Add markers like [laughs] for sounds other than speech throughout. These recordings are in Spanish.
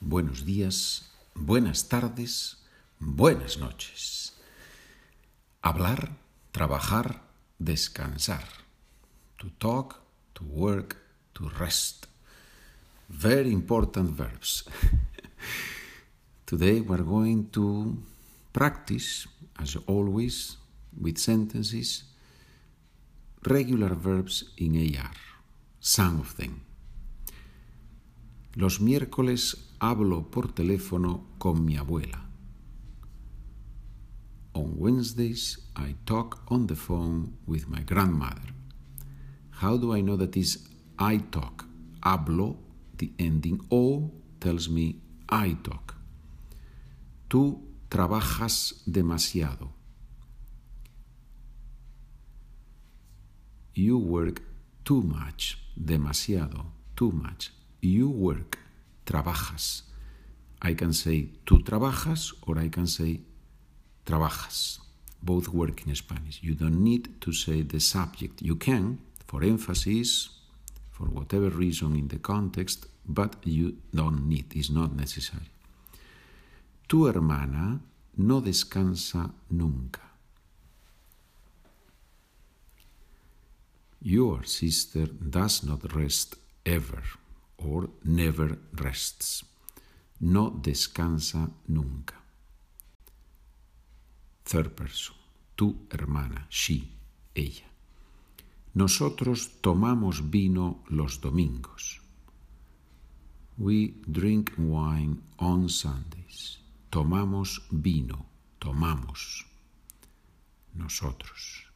buenos días, buenas tardes, buenas noches. Hablar, trabajar, descansar. To talk, to work, to rest. Very important verbs. [laughs] Today we're going to practice, as always, with sentences, regular verbs in AR, some of them. Los miércoles hablo por teléfono con mi abuela. On Wednesdays, I talk on the phone with my grandmother. How do I know that is I talk? Hablo, the ending O tells me I talk. Tú trabajas demasiado. You work too much. Demasiado. Too much. You work. Trabajas. I can say tú trabajas or I can say trabajas. Both work in Spanish. You don't need to say the subject. You can, for emphasis, for whatever reason in the context, but you don't need. It's not necessary. Tu hermana no descansa nunca. Your sister does not rest ever or never rests. No descansa nunca. Third person. Tu hermana, she, ella. Nosotros tomamos vino los domingos. We drink wine on Sundays. Tomamos vino, tomamos. Nosotros.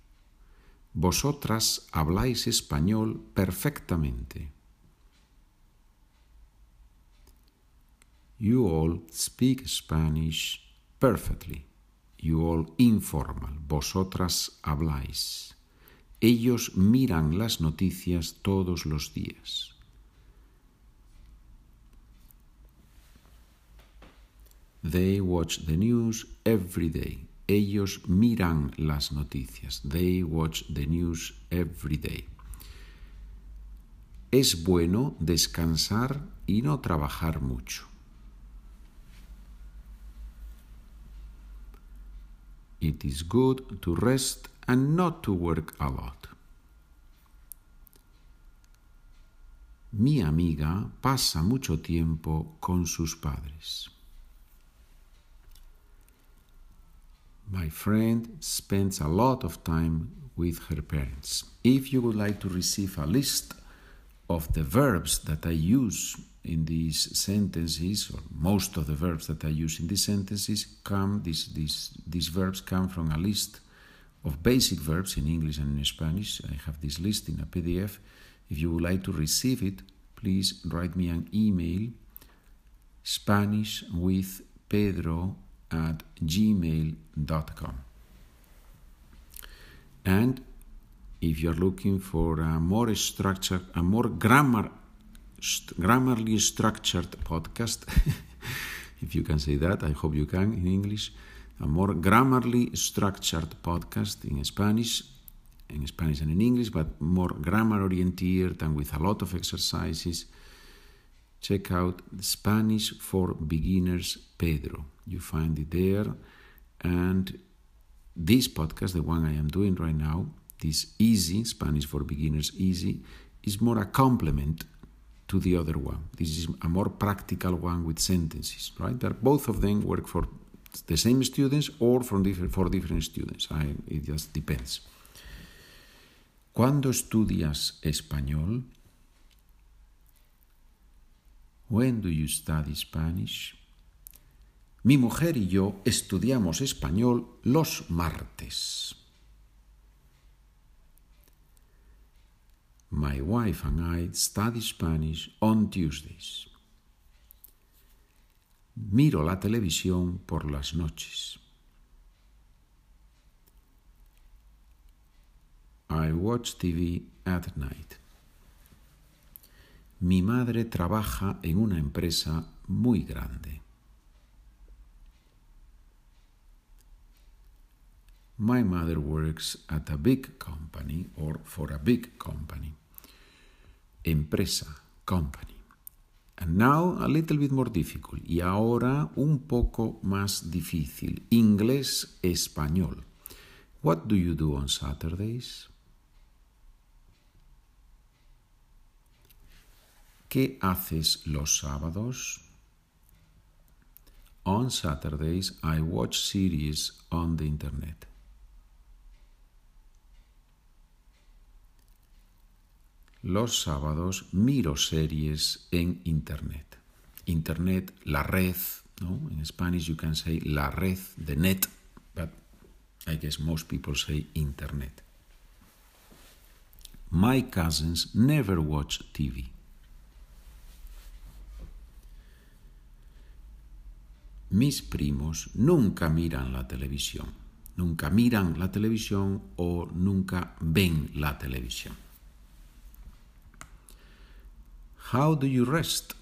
Vosotras habláis español perfectamente. You all speak Spanish perfectly. You all informal. Vosotras habláis. Ellos miran las noticias todos los días. They watch the news every day. Ellos miran las noticias. They watch the news every day. Es bueno descansar y no trabajar mucho. It is good to rest and not to work a lot. Mi amiga pasa mucho tiempo con sus padres. My friend spends a lot of time with her parents. If you would like to receive a list of the verbs that I use in these sentences, or most of the verbs that I use in these sentences, come these, these, these verbs come from a list of basic verbs in English and in Spanish. I have this list in a PDF. If you would like to receive it, please write me an email Spanish with Pedro at gmail.com. And if you're looking for a more structured, a more grammar, st- grammarly structured podcast, [laughs] if you can say that, I hope you can in English, a more grammarly structured podcast in Spanish, in Spanish and in English, but more grammar oriented and with a lot of exercises. Check out Spanish for Beginners Pedro. You find it there. And this podcast, the one I am doing right now, this easy, Spanish for Beginners Easy, is more a complement to the other one. This is a more practical one with sentences, right? That both of them work for the same students or from different, for different students. I, it just depends. ¿Cuándo estudias español? When do you study Spanish? Mi mujer y yo estudiamos español los martes. My wife and I study Spanish on Tuesdays. Miro la televisión por las noches. I watch TV at night. Mi madre trabaja en una empresa muy grande. My mother works at a big company or for a big company. Empresa, company. And now a little bit more difficult. Y ahora un poco más difícil. Inglés, español. What do you do on Saturdays? ¿Qué haces los sábados? On Saturdays I watch series on the internet. Los sábados miro series en internet. Internet, la red, ¿no? In Spanish you can say la red, the net, but I guess most people say internet. My cousins never watch TV. Mis primos nunca miran la televisión. Nunca miran la televisión o nunca ven la televisión. How do you rest?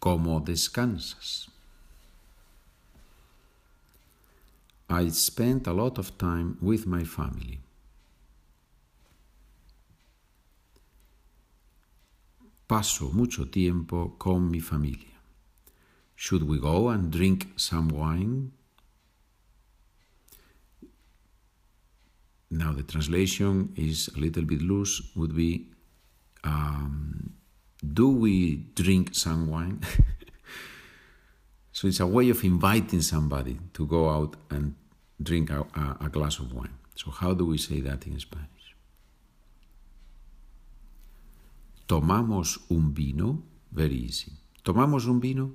¿Cómo descansas? I spend a lot of time with my family. Paso mucho tiempo con mi familia. Should we go and drink some wine? Now, the translation is a little bit loose, would be um, Do we drink some wine? [laughs] so it's a way of inviting somebody to go out and drink a, a, a glass of wine. So, how do we say that in Spanish? Tomamos un vino, very easy. Tomamos un vino,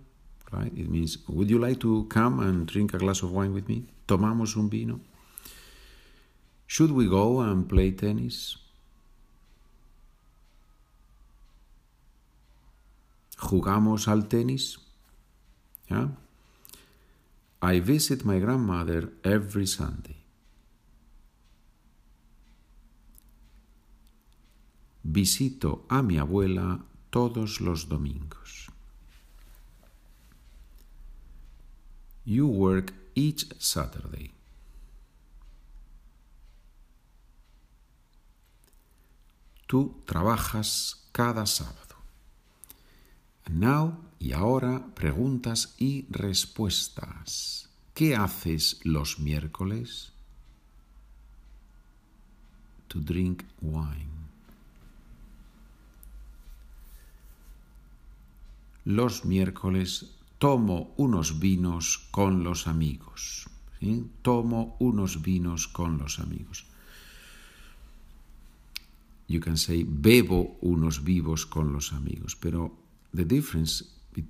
right? It means, would you like to come and drink a glass of wine with me? Tomamos un vino. Should we go and play tennis? ¿Jugamos al tenis? I visit my grandmother every Sunday. Visito a mi abuela todos los domingos. You work each Saturday. Tú trabajas cada sábado. Now, y ahora, preguntas y respuestas. ¿Qué haces los miércoles? To drink wine. Los miércoles tomo unos vinos con los amigos. Tomo unos vinos con los amigos. You can say bebo unos vivos con los amigos, pero the difference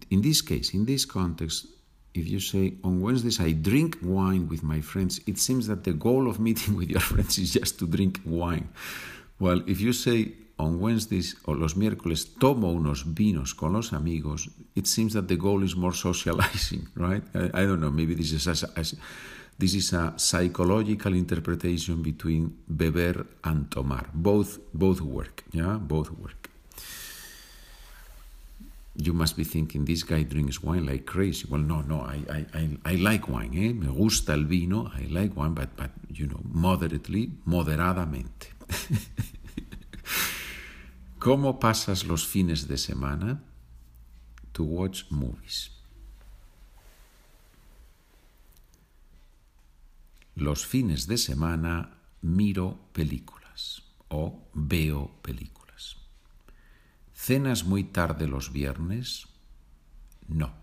in this case, in this context, if you say on Wednesdays I drink wine with my friends, it seems that the goal of meeting [laughs] with your friends is just to drink wine. Well, if you say on Wednesdays or los miércoles tomo unos vinos con los amigos, it seems that the goal is more [laughs] socializing, right? I, I don't know, maybe this is a, this is a psychological interpretation between beber and tomar. Both, both work, yeah, both work. You must be thinking, this guy drinks wine like crazy. Well, no, no, I, I, I, I like wine, eh? Me gusta el vino, I like wine, but, but you know, moderately, moderadamente. [laughs] ¿Cómo pasas los fines de semana? To watch movies. Los fines de semana miro películas o veo películas. ¿Cenas muy tarde los viernes? No.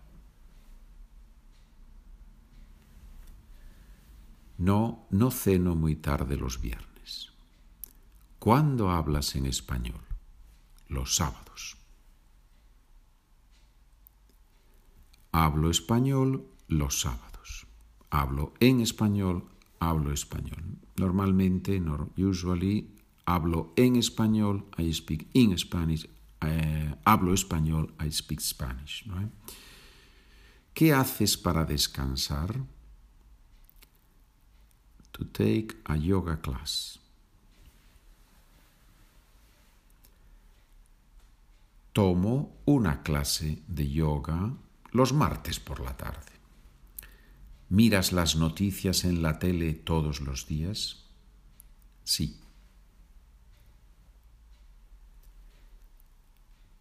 No, no ceno muy tarde los viernes. ¿Cuándo hablas en español? Los sábados. Hablo español los sábados. Hablo en español, hablo español. Normalmente, usually, hablo en español, I speak in Spanish, eh, hablo español, I speak Spanish. ¿Qué haces para descansar? To take a yoga class. Tomo una clase de yoga los martes por la tarde. ¿Miras las noticias en la tele todos los días? Sí.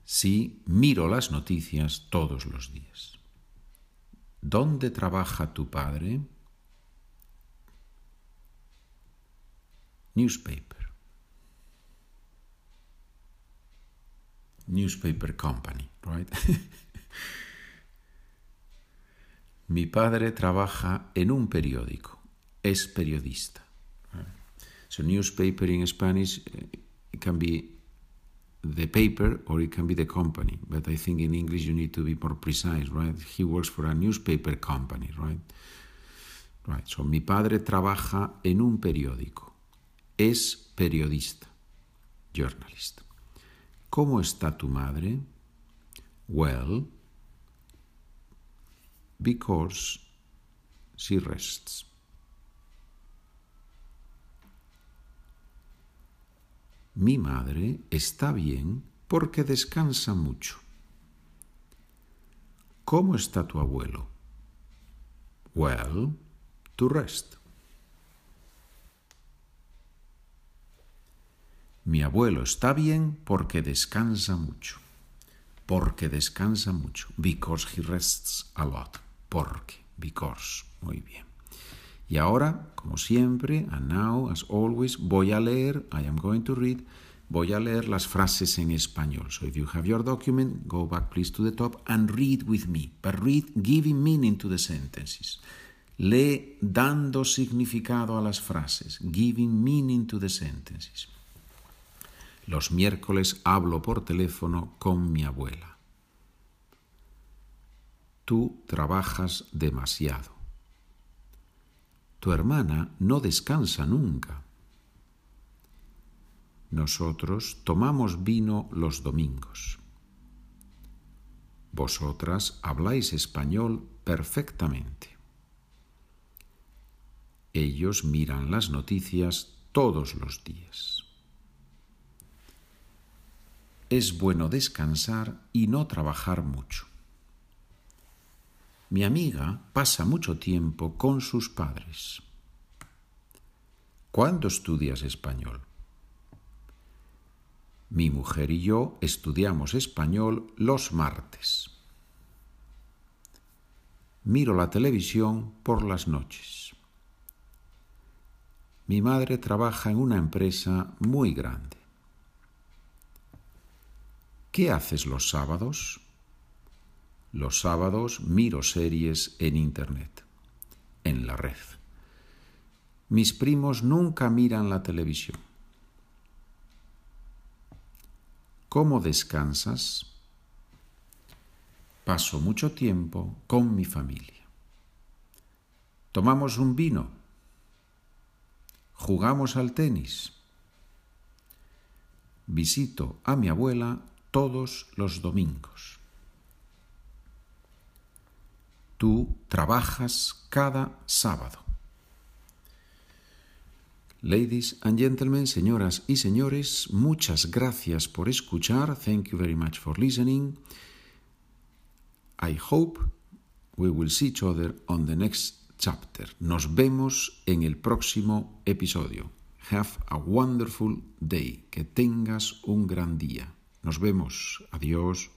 Sí, miro las noticias todos los días. ¿Dónde trabaja tu padre? Newspaper. Newspaper company, right? [laughs] Mi padre trabaja en un periódico, es periodista. So newspaper in Spanish it can be the paper or it can be the company. But I think in English you need to be more precise, right? He works for a newspaper company, right? Right. So mi padre trabaja en un periódico. Es periodista, journalist. ¿Cómo está tu madre? Well, because she rests. Mi madre está bien porque descansa mucho. ¿Cómo está tu abuelo? Well, to rest. Mi abuelo está bien porque descansa mucho. Porque descansa mucho. Because he rests a lot. Porque. Because. Muy bien. Y ahora, como siempre, and now, as always, voy a leer, I am going to read, voy a leer las frases en español. So if you have your document, go back please to the top and read with me, but read giving meaning to the sentences. Lee dando significado a las frases, giving meaning to the sentences. Los miércoles hablo por teléfono con mi abuela. Tú trabajas demasiado. Tu hermana no descansa nunca. Nosotros tomamos vino los domingos. Vosotras habláis español perfectamente. Ellos miran las noticias todos los días. Es bueno descansar y no trabajar mucho. Mi amiga pasa mucho tiempo con sus padres. ¿Cuándo estudias español? Mi mujer y yo estudiamos español los martes. Miro la televisión por las noches. Mi madre trabaja en una empresa muy grande. ¿Qué haces los sábados? Los sábados miro series en Internet, en la red. Mis primos nunca miran la televisión. ¿Cómo descansas? Paso mucho tiempo con mi familia. Tomamos un vino. Jugamos al tenis. Visito a mi abuela todos los domingos. Tú trabajas cada sábado. Ladies and gentlemen, señoras y señores, muchas gracias por escuchar. Thank you very much for listening. I hope we will see each other on the next chapter. Nos vemos en el próximo episodio. Have a wonderful day. Que tengas un gran día. Nos vemos. Adiós.